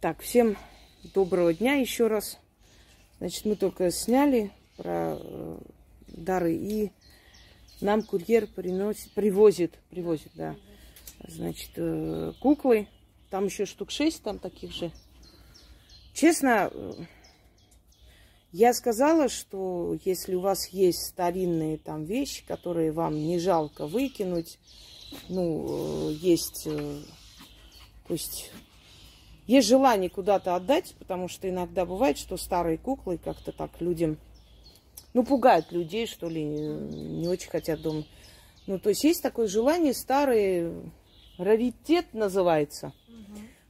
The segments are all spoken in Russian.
Так, всем доброго дня еще раз. Значит, мы только сняли про э, дары, и нам курьер приносит, привозит, привозит, да, значит, э, куклы. Там еще штук шесть, там таких же. Честно, э, я сказала, что если у вас есть старинные там вещи, которые вам не жалко выкинуть, ну, э, есть, э, пусть есть желание куда-то отдать, потому что иногда бывает, что старые куклы как-то так людям, ну, пугают людей, что ли, не очень хотят дома. Ну, то есть есть такое желание, старый раритет называется.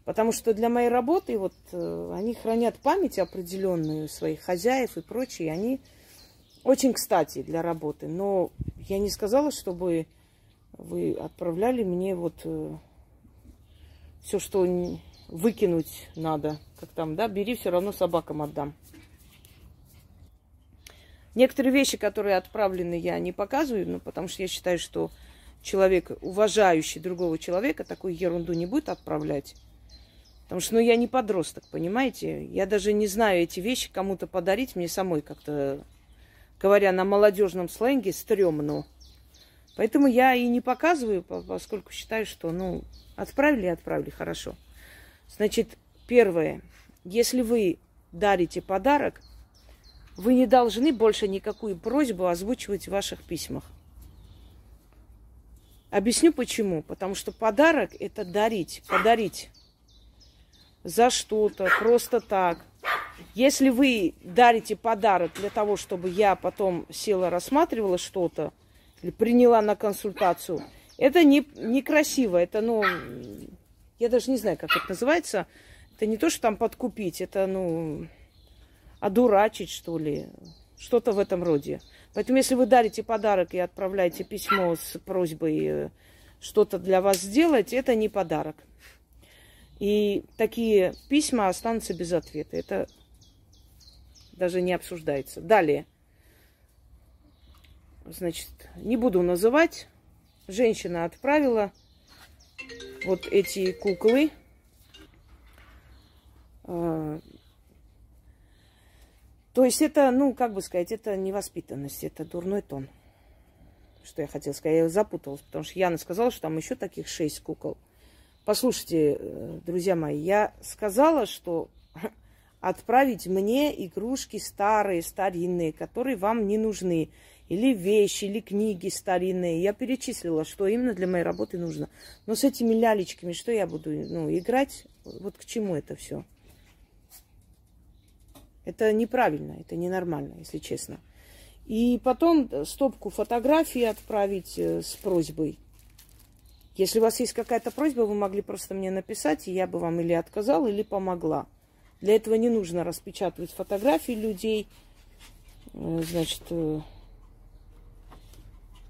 Потому что для моей работы вот э, они хранят память определенную своих хозяев и прочее. Они очень кстати для работы. Но я не сказала, чтобы вы отправляли мне вот э, все, что выкинуть надо. Как там, да, бери, все равно собакам отдам. Некоторые вещи, которые отправлены, я не показываю, ну, потому что я считаю, что человек, уважающий другого человека, такую ерунду не будет отправлять. Потому что, ну, я не подросток, понимаете? Я даже не знаю эти вещи кому-то подарить, мне самой как-то, говоря на молодежном сленге, стрёмно. Поэтому я и не показываю, поскольку считаю, что, ну, отправили, отправили, хорошо. Значит, первое. Если вы дарите подарок, вы не должны больше никакую просьбу озвучивать в ваших письмах. Объясню почему. Потому что подарок – это дарить, подарить за что-то, просто так. Если вы дарите подарок для того, чтобы я потом села, рассматривала что-то, или приняла на консультацию, это не, некрасиво, это, ну, я даже не знаю, как это называется. Это не то, что там подкупить, это, ну, одурачить, что ли. Что-то в этом роде. Поэтому, если вы дарите подарок и отправляете письмо с просьбой э, что-то для вас сделать, это не подарок. И такие письма останутся без ответа. Это даже не обсуждается. Далее. Значит, не буду называть. Женщина отправила вот эти куклы. А, то есть это, ну, как бы сказать, это невоспитанность, это дурной тон. Что я хотела сказать, я запуталась, потому что Яна сказала, что там еще таких шесть кукол. Послушайте, э, друзья мои, я сказала, что отправить мне игрушки старые, старинные, которые вам не нужны или вещи, или книги старинные. Я перечислила, что именно для моей работы нужно. Но с этими лялечками, что я буду ну, играть? Вот к чему это все? Это неправильно, это ненормально, если честно. И потом стопку фотографий отправить э, с просьбой. Если у вас есть какая-то просьба, вы могли просто мне написать, и я бы вам или отказала, или помогла. Для этого не нужно распечатывать фотографии людей, э, значит, э,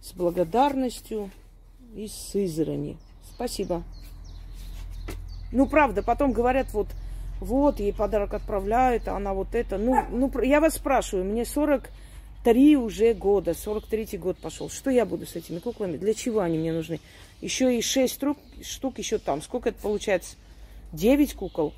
с благодарностью и с Сызрани. Спасибо. Ну, правда, потом говорят, вот, вот, ей подарок отправляют, а она вот это. Ну, ну, я вас спрашиваю, мне 43 уже года, 43 год пошел. Что я буду с этими куклами? Для чего они мне нужны? Еще и 6 штук, штук еще там. Сколько это получается? 9 кукол.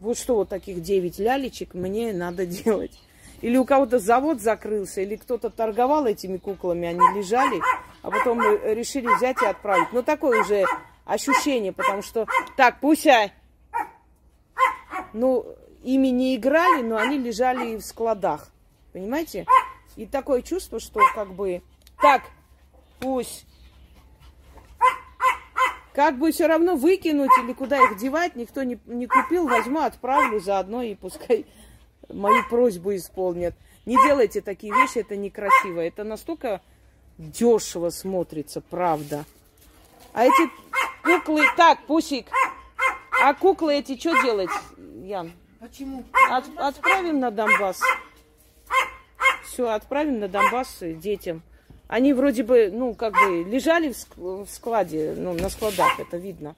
Вот что вот таких 9 лялечек мне надо делать. Или у кого-то завод закрылся, или кто-то торговал этими куклами, они лежали, а потом мы решили взять и отправить. Ну, такое уже ощущение, потому что... Так, Пуся! Ну, ими не играли, но они лежали в складах. Понимаете? И такое чувство, что как бы... Так, пусть... Как бы все равно выкинуть или куда их девать, никто не, не купил, возьму, отправлю заодно и пускай мою просьбу исполнят. Не делайте такие вещи, это некрасиво. Это настолько дешево смотрится, правда. А эти куклы... Так, Пусик, а куклы эти что делать, Ян? Почему? От, отправим на Донбасс. Все, отправим на Донбасс детям. Они вроде бы, ну, как бы лежали в складе, ну, на складах, это видно,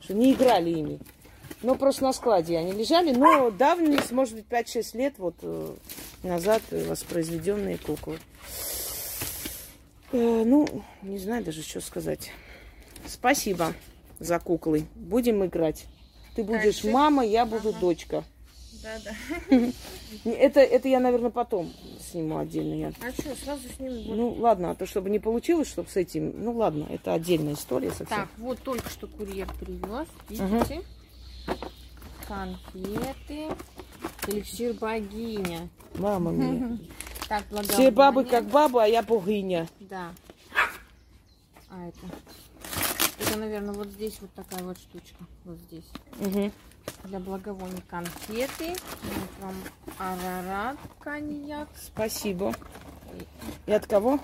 что не играли ими. Ну, просто на складе они лежали, но давность, может быть, 5-6 лет вот э, назад воспроизведенные куклы. Э, ну, не знаю даже, что сказать. Спасибо за куклы. Будем играть. Ты будешь мама, я буду Ага. дочка. Да, да. Это, это я, наверное, потом сниму отдельно. Я. А что, сразу с ним вот. Ну, ладно, а то, чтобы не получилось, чтобы с этим... Ну, ладно, это отдельная история совсем. Так, вот только что курьер привез. Видите? Конфеты. Эликсир богиня. Мама мия. Так, Все бабы как бабы, а я богиня. Да. А это? Это, наверное, вот здесь вот такая вот штучка. Вот здесь. Мгм. Для благовоний конфеты. Вот вам арарат коньяк. Спасибо. И от кого?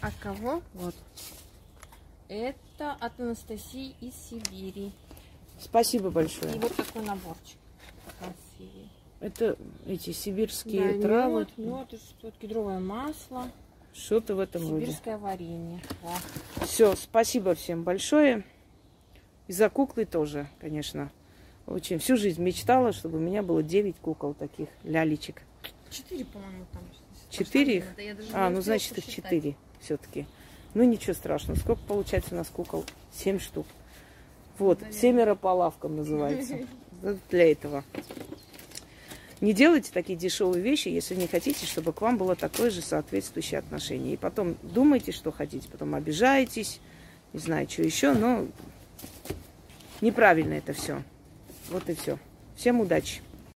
От кого? Вот. Это от Анастасии из Сибири. Спасибо И большое. вот такой наборчик. Красивый. Это эти сибирские Да, травы. мед, мед, и что-то кедровое масло, Что-то в этом роде. сибирское варенье. Все, спасибо всем большое. И за куклы тоже, конечно. Очень всю жизнь мечтала, чтобы у меня было 9 кукол таких, лялечек. Четыре, по-моему, там. Четыре их? А, ну значит их. 4 все-таки. Ну ничего страшного. Сколько получается у нас кукол? 7 штук. Вот, Наверное. семеро по лавкам называется. Для этого. Не делайте такие дешевые вещи, если не хотите, чтобы к вам было такое же соответствующее отношение. И потом думайте, что хотите, потом обижаетесь, не знаю, что еще, но неправильно это все. Вот и все. Всем удачи!